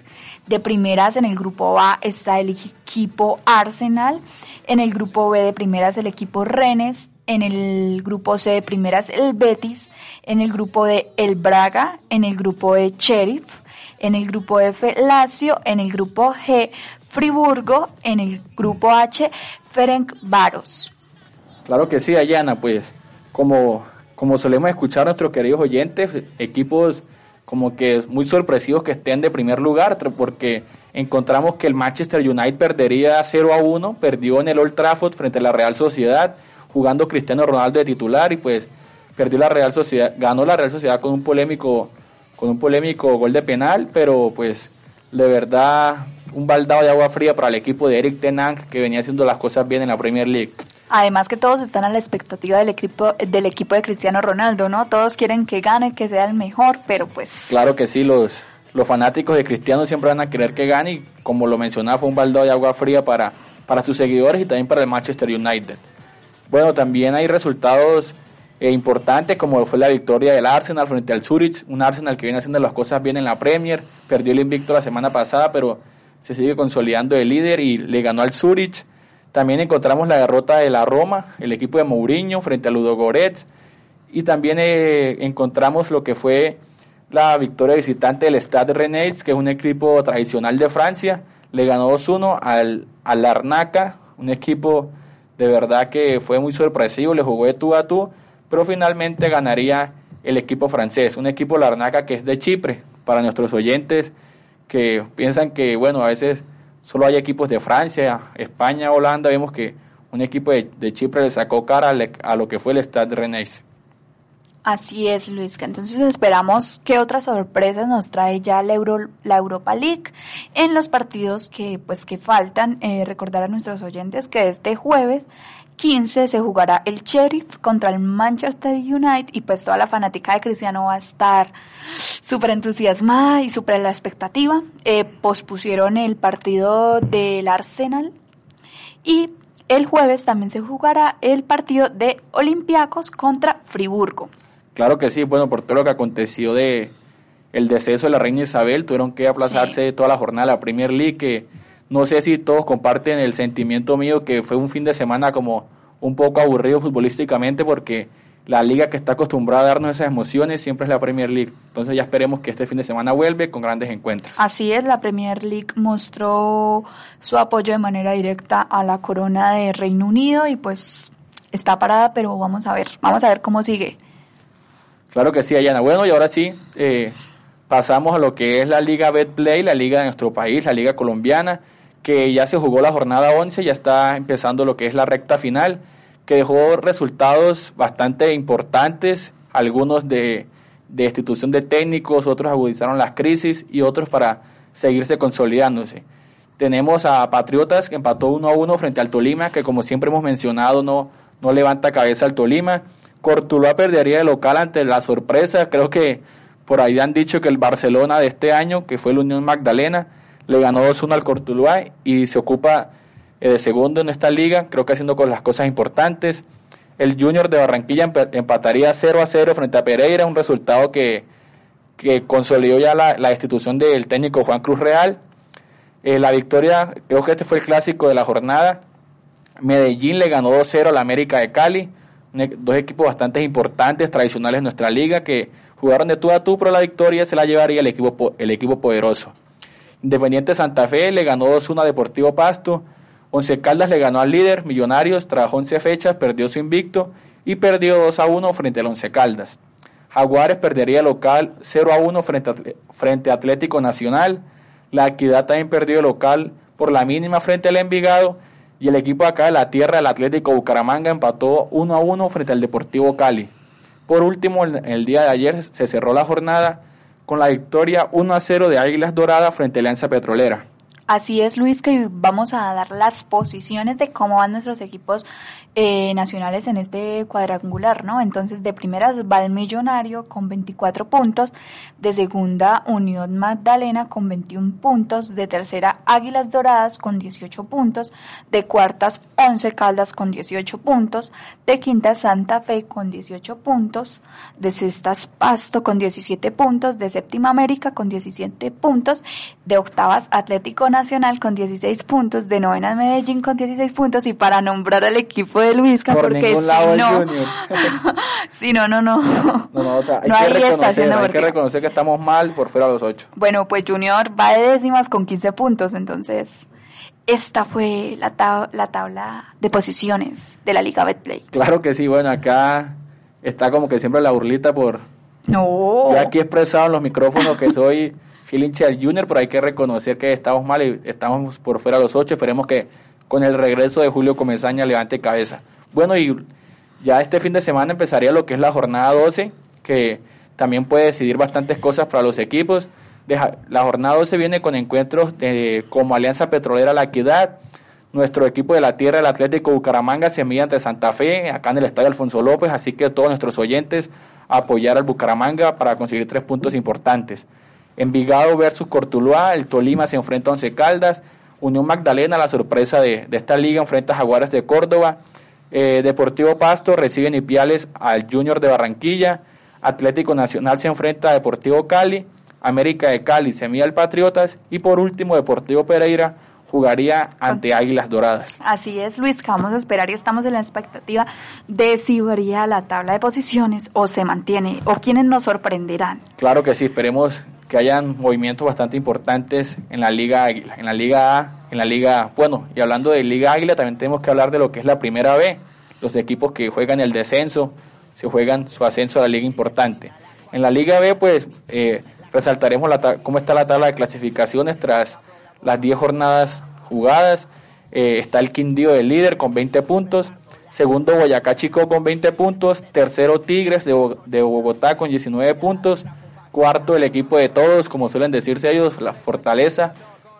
de primeras en el grupo A está el equipo Arsenal, en el grupo B de primeras el equipo Rennes, en el grupo C de primeras el Betis, en el grupo D el Braga, en el grupo E Sheriff, en el grupo F Lazio, en el grupo G Friburgo, en el grupo H Ferenc Varos. Claro que sí, Ayana, pues como, como solemos escuchar a nuestros queridos oyentes, equipos como que muy sorpresivos que estén de primer lugar, porque encontramos que el Manchester United perdería 0 a 1, perdió en el Old Trafford frente a la Real Sociedad, jugando Cristiano Ronaldo de titular y pues perdió la Real Sociedad, ganó la Real Sociedad con un polémico con un polémico gol de penal, pero pues de verdad un baldado de agua fría para el equipo de Eric Tenang que venía haciendo las cosas bien en la Premier League. Además que todos están a la expectativa del equipo del equipo de Cristiano Ronaldo, ¿no? Todos quieren que gane, que sea el mejor, pero pues Claro que sí, los los fanáticos de Cristiano siempre van a querer que gane y como lo mencionaba fue un baldado de agua fría para para sus seguidores y también para el Manchester United. Bueno, también hay resultados eh, importantes como fue la victoria del Arsenal frente al Zurich, un Arsenal que viene haciendo las cosas bien en la Premier, perdió el invicto la semana pasada, pero se sigue consolidando el líder y le ganó al Zurich. También encontramos la derrota de la Roma, el equipo de Mourinho frente a Ludogorets. Y también eh, encontramos lo que fue la victoria visitante del Stade Rennais, que es un equipo tradicional de Francia. Le ganó 2-1 al, al Larnaca, un equipo de verdad que fue muy sorpresivo, le jugó de tú a tú, pero finalmente ganaría el equipo francés, un equipo Larnaca que es de Chipre, para nuestros oyentes que piensan que, bueno, a veces solo hay equipos de Francia, España, Holanda, vemos que un equipo de, Chipre le sacó cara a lo que fue el Stade Rennais. Así es, Luis. Entonces esperamos que otras sorpresas nos trae ya la, la Europa League en los partidos que pues que faltan. Eh, recordar a nuestros oyentes que este jueves 15 se jugará el Sheriff contra el Manchester United y pues toda la fanática de Cristiano va a estar súper entusiasmada y súper la expectativa. Eh, pospusieron el partido del Arsenal y el jueves también se jugará el partido de Olympiacos contra Friburgo. Claro que sí, bueno, por todo lo que aconteció de el deceso de la reina Isabel, tuvieron que aplazarse toda la jornada de la Premier League que no sé si todos comparten el sentimiento mío que fue un fin de semana como un poco aburrido futbolísticamente porque la liga que está acostumbrada a darnos esas emociones siempre es la Premier League. Entonces ya esperemos que este fin de semana vuelve con grandes encuentros. Así es, la Premier League mostró su apoyo de manera directa a la corona de Reino Unido y pues está parada, pero vamos a ver, vamos a ver cómo sigue. Claro que sí, Ayana. Bueno, y ahora sí, eh, pasamos a lo que es la Liga Betplay, la liga de nuestro país, la liga colombiana que ya se jugó la jornada 11, ya está empezando lo que es la recta final, que dejó resultados bastante importantes, algunos de, de institución de técnicos, otros agudizaron las crisis y otros para seguirse consolidándose. Tenemos a Patriotas que empató 1 a 1 frente al Tolima, que como siempre hemos mencionado no, no levanta cabeza al Tolima. Cortuluá perdería de local ante la sorpresa, creo que por ahí han dicho que el Barcelona de este año, que fue la Unión Magdalena, le ganó 2-1 al Cortuluá y se ocupa eh, de segundo en esta liga, creo que haciendo con las cosas importantes. El Junior de Barranquilla empataría 0 a 0 frente a Pereira, un resultado que, que consolidó ya la, la, institución del técnico Juan Cruz Real. Eh, la victoria, creo que este fue el clásico de la jornada. Medellín le ganó 2-0 a la América de Cali, e, dos equipos bastante importantes, tradicionales en nuestra liga, que jugaron de tú a tú, pero la victoria se la llevaría el equipo, el equipo poderoso. Independiente Santa Fe le ganó 2-1 a Deportivo Pasto. Once Caldas le ganó al líder, Millonarios, trabajó 11 fechas, perdió su invicto y perdió 2 a 1 frente al Once Caldas. Jaguares perdería local 0 a 1 frente a, Atlético Nacional. La Equidad también perdió local por la mínima frente al Envigado. Y el equipo acá de la tierra, el Atlético Bucaramanga, empató 1 a 1 frente al Deportivo Cali. Por último, el día de ayer se cerró la jornada con la victoria 1 a 0 de Águilas Doradas frente a Alianza Petrolera. Así es, Luis, que vamos a dar las posiciones de cómo van nuestros equipos eh, nacionales en este cuadrangular, ¿no? Entonces, de primeras va el Millonario con 24 puntos, de segunda Unión Magdalena con 21 puntos, de tercera Águilas Doradas con 18 puntos, de cuartas Once Caldas con 18 puntos, de quinta Santa Fe con 18 puntos, de sextas Pasto con 17 puntos, de séptima América con 17 puntos, de octavas Atlético Nacional con 16 puntos, de novena Medellín con 16 puntos y para nombrar al equipo de Luisca porque si no, [laughs] si no, no, no, no, no, hay, que reconocer, hay que reconocer que estamos mal por fuera de los 8. Bueno, pues Junior va de décimas con 15 puntos, entonces esta fue la, la tabla de posiciones de la Liga Betplay. Claro que sí, bueno, acá está como que siempre la burlita por... No. Ya aquí he expresado en los micrófonos que soy fiel Junior, pero hay que reconocer que estamos mal y estamos por fuera de los ocho. Esperemos que con el regreso de Julio Comesaña levante cabeza. Bueno, y ya este fin de semana empezaría lo que es la jornada 12, que también puede decidir bastantes cosas para los equipos. La jornada 12 viene con encuentros de, como Alianza Petrolera La Equidad, nuestro equipo de la tierra, el Atlético Bucaramanga, se mide ante Santa Fe, acá en el Estadio Alfonso López, así que todos nuestros oyentes apoyar al Bucaramanga para conseguir tres puntos importantes. Envigado versus Cortuluá, el Tolima se enfrenta a Once Caldas, Unión Magdalena, la sorpresa de, esta liga, enfrenta a Jaguares de Córdoba, eh, Deportivo Pasto recibe en Ipiales al Junior de Barranquilla, Atlético Nacional se enfrenta a Deportivo Cali, América de Cali se mide al Patriotas y por último Deportivo Pereira jugaría ante Águilas Doradas. Así es, Luis, que vamos a esperar y estamos en la expectativa de si varía la tabla de posiciones o se mantiene o quienes nos sorprenderán. Claro que sí, esperemos que hayan movimientos bastante importantes en la Liga Águila, en la Liga A, en la Liga, bueno, y hablando de Liga Águila también tenemos que hablar de lo que es la Primera B, los equipos que juegan el descenso, se juegan su ascenso a la liga importante. En la Liga B, pues, eh, resaltaremos la cómo está la tabla de clasificaciones tras las 10 jornadas jugadas. Eh, está el Quindío del líder con 20 puntos, segundo Boyacá Chico con 20 puntos, tercero Tigres de, de Bogotá con 19 puntos, Cuarto, el equipo de todos, como suelen decirse ellos, la Fortaleza,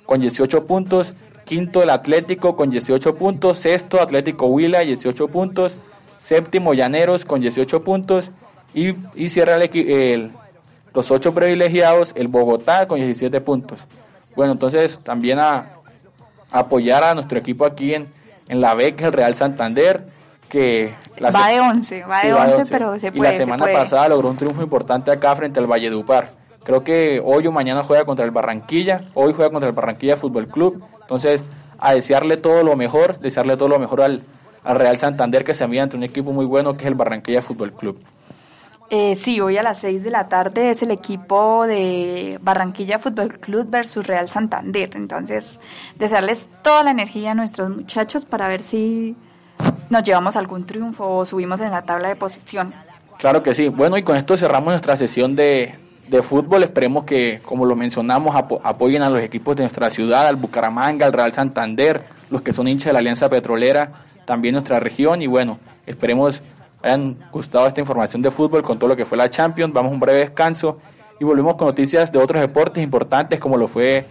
con 18 puntos. Quinto, el Atlético, con 18 puntos. Sexto, Atlético Huila, 18 puntos. Séptimo, Llaneros, con 18 puntos. Y, y cierra el, los ocho privilegiados, el Bogotá, con 17 puntos. Bueno, entonces también a, apoyar a nuestro equipo aquí en, en la beca, el Real Santander que va de 11, va de 11, pero se puede. Y la semana pasada logró un triunfo importante acá frente al Valledupar. Creo que hoy o mañana juega contra el Barranquilla, hoy juega contra el Barranquilla Fútbol Club. Entonces, a desearle todo lo mejor, desearle todo lo mejor al, Real Santander que se mide ante un equipo muy bueno que es el Barranquilla Fútbol Club. Eh, sí, hoy a las 6 de la tarde es el equipo de Barranquilla Fútbol Club versus Real Santander. Entonces, desearles toda la energía a nuestros muchachos para ver si nos llevamos algún triunfo o subimos en la tabla de posición. Claro que sí. Bueno, y con esto cerramos nuestra sesión de, de fútbol. Esperemos que, como lo mencionamos, apoyen a los equipos de nuestra ciudad, al Bucaramanga, al Real Santander, los que son hinchas de la Alianza Petrolera, también nuestra región. Y bueno, esperemos hayan gustado esta información de fútbol con todo lo que fue la Champions. Vamos a un breve descanso y volvemos con noticias de otros deportes importantes como lo fue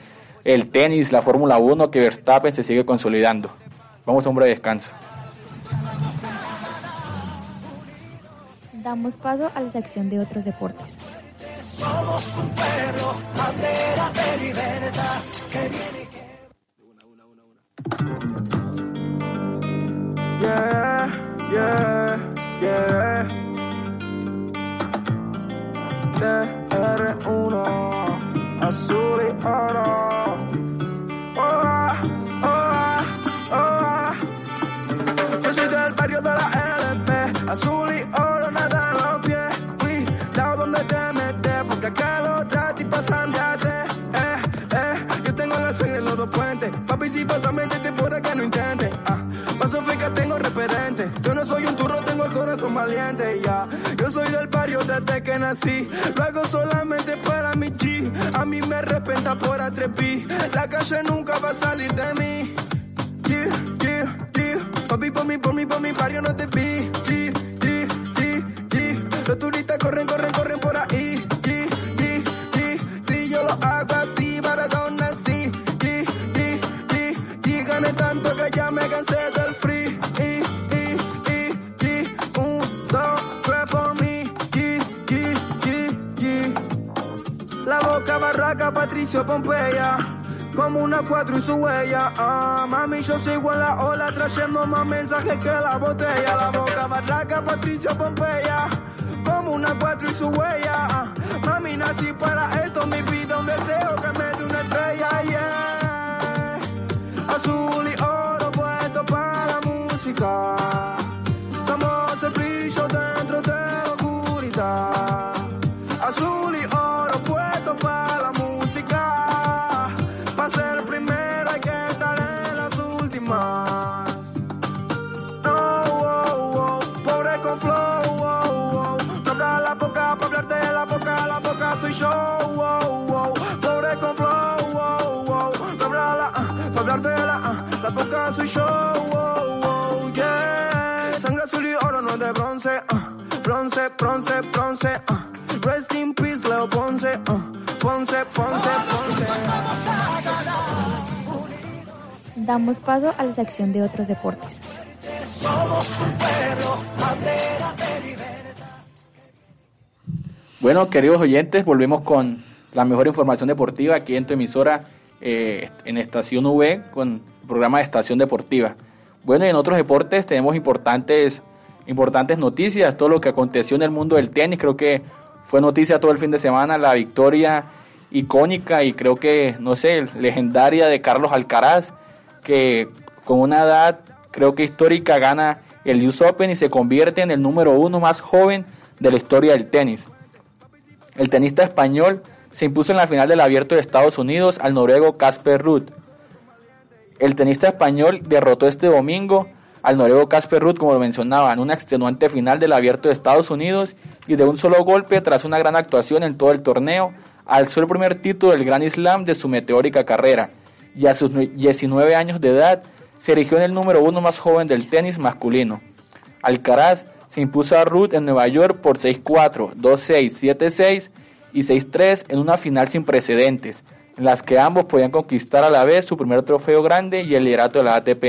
el tenis, la Fórmula 1, que Verstappen se sigue consolidando. Vamos a un breve descanso. Damos paso a la sección de otros deportes. Somos un pueblo, bandera de libertad. Yeah, yeah, yeah. TR1, azul y oro. Oh, ah, oh, ah, oh, ah. Yo soy del barrio de la LP, azul y oro, Yo soy del barrio desde que nací. Lo hago solamente para mi G. A mí me respeta por atreví. La calle nunca va a salir de mí. Yeah, yeah, yeah. Papi, por mí, por mí, por mi barrio no te vi. Los turistas corren, corren, corren por ahí. Patricio Pompeya. Como una cuatro y su huella. Ah, mami, yo sigo en la ola trayendo más mensajes que la botella. La boca barraca, Patricio Pompeya. Como una cuatro y su huella. Ah, mami, nací para esto. Mi vida, un deseo que me dé una estrella. Yeah. Azul y Damos paso a la sección de otros deportes. Bueno, queridos oyentes, volvemos con la mejor información deportiva aquí en tu emisora eh, en Estación V con el programa de Estación Deportiva. Bueno, y en otros deportes tenemos importantes, importantes noticias, todo lo que aconteció en el mundo del tenis, creo que fue noticia todo el fin de semana, la victoria icónica y creo que, no sé, legendaria de Carlos Alcaraz, que con una edad creo que histórica gana el US Open y se convierte en el número uno más joven de la historia del tenis. El tenista español se impuso en la final del Abierto de Estados Unidos al noruego Casper Ruud. El tenista español derrotó este domingo al noruego Casper Ruud, como lo mencionaba, en una extenuante final del Abierto de Estados Unidos y de un solo golpe, tras una gran actuación en todo el torneo, alzó el primer título del Grand Slam de su meteórica carrera y a sus 19 años de edad se erigió en el número uno más joven del tenis masculino. Alcaraz se impuso a Ruth en Nueva York por 6-4, 2-6, 7-6 y 6-3 en una final sin precedentes, en las que ambos podían conquistar a la vez su primer trofeo grande y el liderato de la ATP.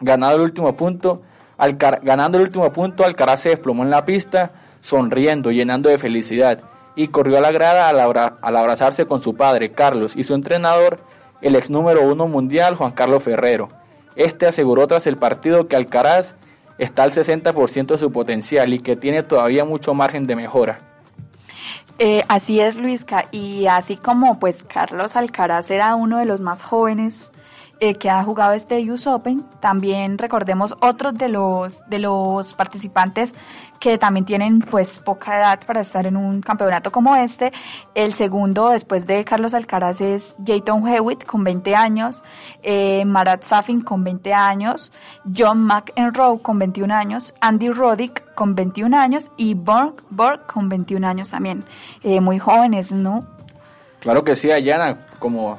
El último punto, ganando el último punto, Alcaraz se desplomó en la pista, sonriendo, llenando de felicidad, y corrió a la grada al abrazarse con su padre, Carlos, y su entrenador, el ex número uno mundial, Juan Carlos Ferrero. Este aseguró tras el partido que Alcaraz está al 60% de su potencial y que tiene todavía mucho margen de mejora. Eh, así es, Luisca, y así como pues Carlos Alcaraz era uno de los más jóvenes eh, que ha jugado este US Open, también recordemos otros de los de los participantes que también tienen pues poca edad para estar en un campeonato como este. El segundo después de Carlos Alcaraz es Jayton Hewitt con 20 años, eh, Marat Safin con 20 años, John McEnroe con 21 años, Andy Roddick con 21 años y Borg, Borg con 21 años también. Eh, muy jóvenes, ¿no? Claro que sí, Ayana, como,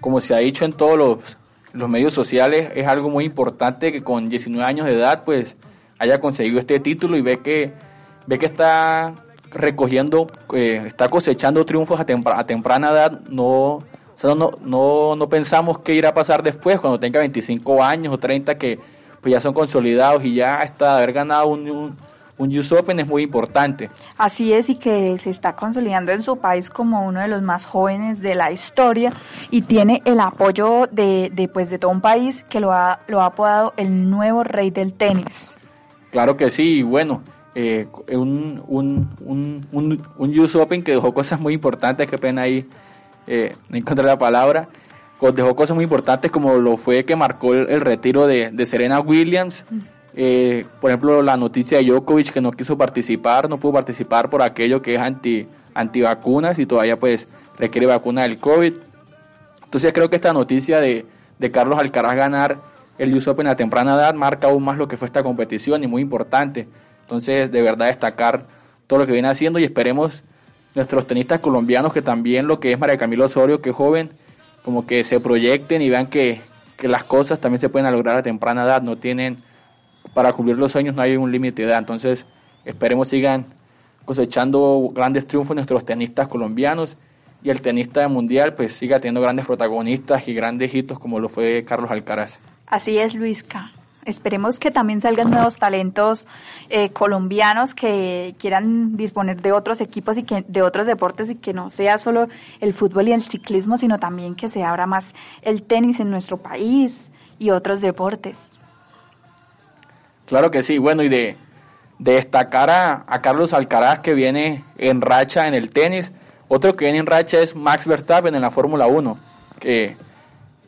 como se ha dicho en todos los, los medios sociales, es algo muy importante que con 19 años de edad pues haya conseguido este título y ve que, ve que está recogiendo, eh, está cosechando triunfos a, a temprana edad, no, o no, no, no pensamos qué irá a pasar después, cuando tenga 25 años o 30, que pues ya son consolidados y ya hasta haber ganado un, un US Open es muy importante. Así es, y que se está consolidando en su país como uno de los más jóvenes de la historia y tiene el apoyo de, de, pues, de todo un país que lo ha, lo ha apodado el nuevo rey del tenis. Claro que sí, y bueno, eh, un, un, un, un, un US Open que dejó cosas muy importantes, qué pena ahí eh, no encontré la palabra, dejó cosas muy importantes como lo fue que marcó el, el retiro de, de Serena Williams. Eh, por ejemplo, la noticia de Djokovic que no quiso participar, no pudo participar por aquello que es anti antivacunas y todavía pues requiere vacuna del COVID. Entonces creo que esta noticia de, de Carlos Alcaraz ganar el US Open a temprana edad marca aún más lo que fue esta competición y muy importante. Entonces de verdad destacar todo lo que viene haciendo y esperemos nuestros tenistas colombianos que también lo que es María Camilo Osorio, que es joven, como que se proyecten y vean que, que las cosas también se pueden lograr a temprana edad, no tienen para cumplir los sueños no hay un límite de edad. Entonces, esperemos sigan cosechando grandes triunfos nuestros tenistas colombianos y el tenista mundial pues siga teniendo grandes protagonistas y grandes hitos como lo fue Carlos Alcaraz. Así es, Luisca. Esperemos que también salgan nuevos talentos eh, colombianos que quieran disponer de otros equipos y que de otros deportes y que no sea solo el fútbol y el ciclismo, sino también que se abra más el tenis en nuestro país y otros deportes. Claro que sí, bueno, y de, de destacar a, Carlos Alcaraz que viene en racha en el tenis, otro que viene en racha es Max Verstappen en la Fórmula 1, que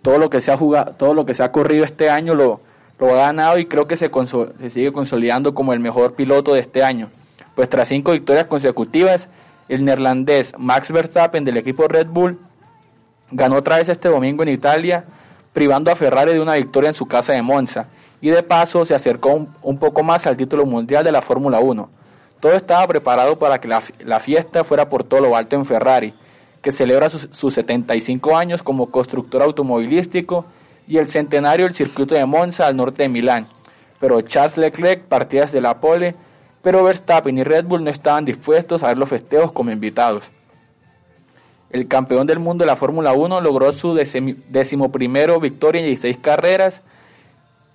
todo lo que se ha jugado, todo lo que se ha corrido este año lo, lo ha ganado y creo que se, se sigue consolidando como el mejor piloto de este año. Pues tras cinco victorias consecutivas, el neerlandés Max Verstappen del equipo Red Bull ganó otra vez este domingo en Italia, privando a Ferrari de una victoria en su casa de Monza y de paso se acercó un, poco más al título mundial de la Fórmula 1. Todo estaba preparado para que la, la, fiesta fuera por todo lo alto en Ferrari, que celebra sus, sus 75 años como constructor automovilístico y el centenario del circuito de Monza al norte de Milán. Pero Charles Leclerc partía desde la pole, pero Verstappen y Red Bull no estaban dispuestos a ver los festejos como invitados. El campeón del mundo de la Fórmula 1 logró su decimoprimero victoria en 16 carreras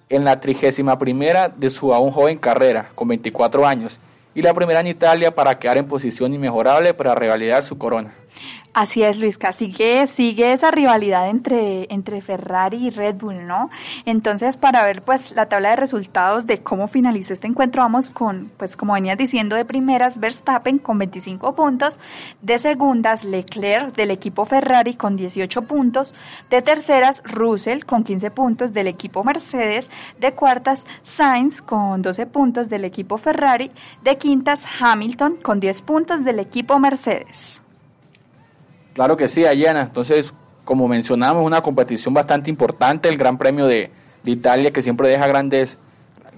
en la trigésima primera de su aún joven carrera, con 24 años, y la primera en Italia para quedar en posición inmejorable para revalidar su corona. Así es, Luisca, sigue, sigue esa rivalidad entre, entre Ferrari y Red Bull, ¿no? Entonces, para ver pues la tabla de resultados de cómo finalizó este encuentro, vamos con, pues como venías diciendo, de primeras, Verstappen con 25 puntos, de segundas, Leclerc del equipo Ferrari con 18 puntos, de terceras, Russell con 15 puntos del equipo Mercedes, de cuartas, Sainz con 12 puntos del equipo Ferrari, de quintas, Hamilton con 10 puntos del equipo Mercedes. Claro que sí, Ayana. Entonces, como mencionamos, una competición bastante importante, el Gran Premio de, Italia, que siempre deja grandes,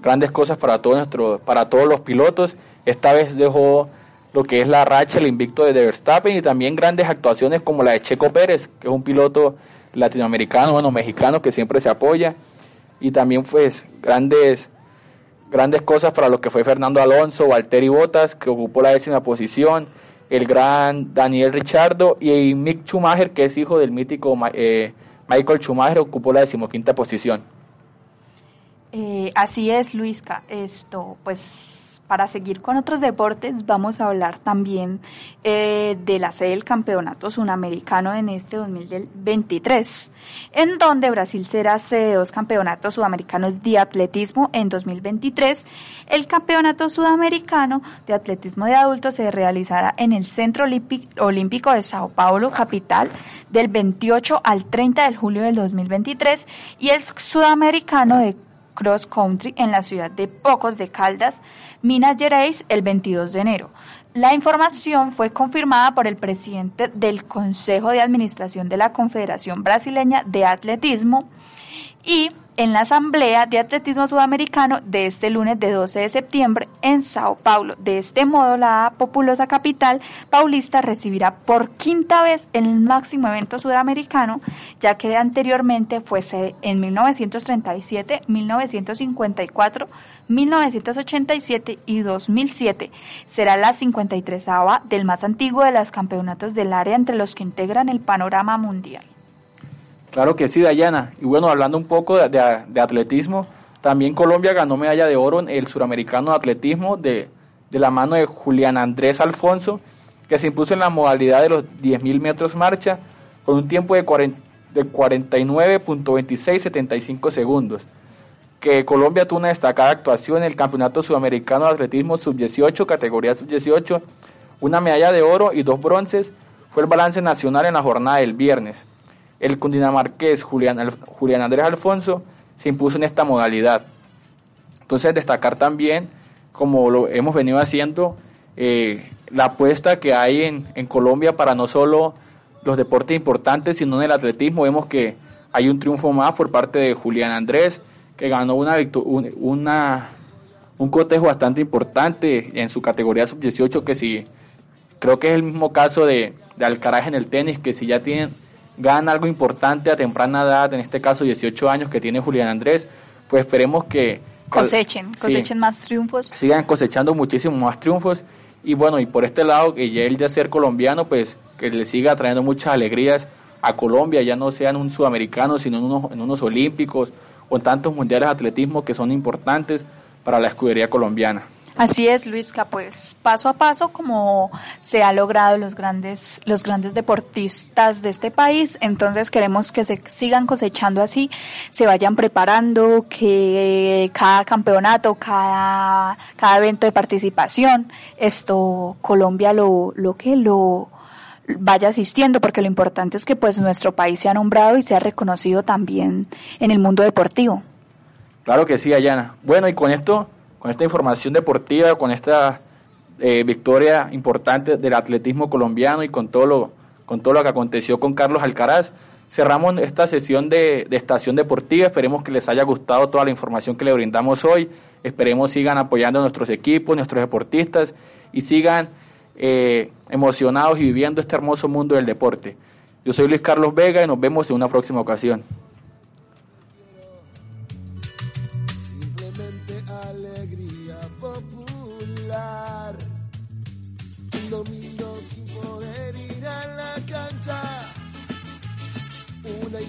grandes cosas para, todo nuestro, para todos los pilotos. Esta vez dejó lo que es la racha, el invicto de Verstappen y también grandes actuaciones como la de Checo Pérez, que es un piloto latinoamericano, bueno, mexicano, que siempre se apoya. Y también, pues, grandes, grandes cosas para lo que fue Fernando Alonso, Valtteri Bottas, que ocupó la décima posición el gran Daniel Richardo y Mick Schumacher, que es hijo del mítico eh, Michael Schumacher, ocupó la decimoquinta posición. Eh, así es, Luisca. Esto, pues para seguir con otros deportes, vamos a hablar también eh, de la sede del Campeonato Sudamericano en este 2023, en donde Brasil será sede de dos campeonatos sudamericanos de atletismo en 2023. El Campeonato Sudamericano de Atletismo de Adultos se realizará en el Centro Olímpico de Sao Paulo, capital, del 28 al 30 de julio del 2023, y el Sudamericano de Cross Country en la ciudad de Pocos de Caldas, Minas Gerais, el 22 de enero. La información fue confirmada por el presidente del Consejo de Administración de la Confederación Brasileña de Atletismo y en la Asamblea de Atletismo Sudamericano de este lunes de 12 de septiembre en Sao Paulo. De este modo, la populosa capital paulista recibirá por quinta vez el máximo evento sudamericano, ya que anteriormente fue sede en 1937, 1954, 1987 y 2007. Será la 53 del más antiguo de los campeonatos del área entre los que integran el panorama mundial. Claro que sí, Dayana. Y bueno, hablando un poco de, atletismo, también Colombia ganó medalla de oro en el suramericano de atletismo de, de la mano de Julián Andrés Alfonso, que se impuso en la modalidad de los 10.000 metros marcha con un tiempo de, de 49.2675 segundos. Que Colombia tuvo una destacada actuación en el Campeonato Sudamericano de Atletismo Sub-18, categoría Sub-18, una medalla de oro y dos bronces, fue el balance nacional en la jornada del viernes. El cundinamarqués Julián, Julián Andrés Alfonso se impuso en esta modalidad. Entonces destacar también, como lo hemos venido haciendo, eh, la apuesta que hay en, Colombia para no solo los deportes importantes, sino en el atletismo. Vemos que hay un triunfo más por parte de Julián Andrés, que ganó una, una un cotejo bastante importante en su categoría sub-18, que si creo que es el mismo caso de, de Alcaraz en el tenis, que si ya tienen, gana algo importante a temprana edad, en este caso 18 años que tiene Julián Andrés, pues esperemos que cosechen, cosechen más triunfos. Sigan cosechando muchísimos más triunfos y bueno, y por este lado, que ya él de ser colombiano, pues que le siga trayendo muchas alegrías a Colombia, ya no sean un sudamericano, sino en unos, en unos olímpicos o en tantos mundiales de atletismo que son importantes para la escudería colombiana. Así es, Luisca, pues paso a paso como se ha logrado los grandes, los grandes deportistas de este país, entonces queremos que se sigan cosechando así, se vayan preparando, que cada campeonato, cada, cada evento de participación, esto Colombia lo, lo que lo vaya asistiendo, porque lo importante es que pues nuestro país sea nombrado y sea reconocido también en el mundo deportivo. Claro que sí, Ayana. Bueno, y con esto con esta información deportiva, con esta eh, victoria importante del atletismo colombiano y con todo lo, con todo lo que aconteció con Carlos Alcaraz. Cerramos esta sesión de, estación deportiva. Esperemos que les haya gustado toda la información que le brindamos hoy. Esperemos sigan apoyando a nuestros equipos, nuestros deportistas y sigan eh, emocionados y viviendo este hermoso mundo del deporte. Yo soy Luis Carlos Vega y nos vemos en una próxima ocasión.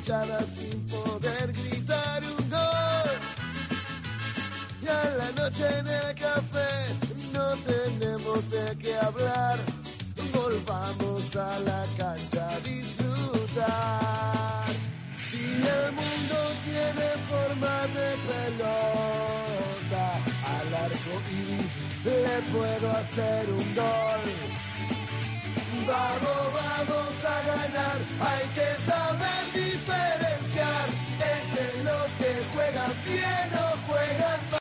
Sin poder gritar un gol. Y a la noche en el café no tenemos de qué hablar. Volvamos a la cancha a disfrutar. Si el mundo tiene forma de pelota, al arco le puedo hacer un gol. Vamos, vamos a ganar, hay que saber diferenciar entre los que juegan bien o juegan mal.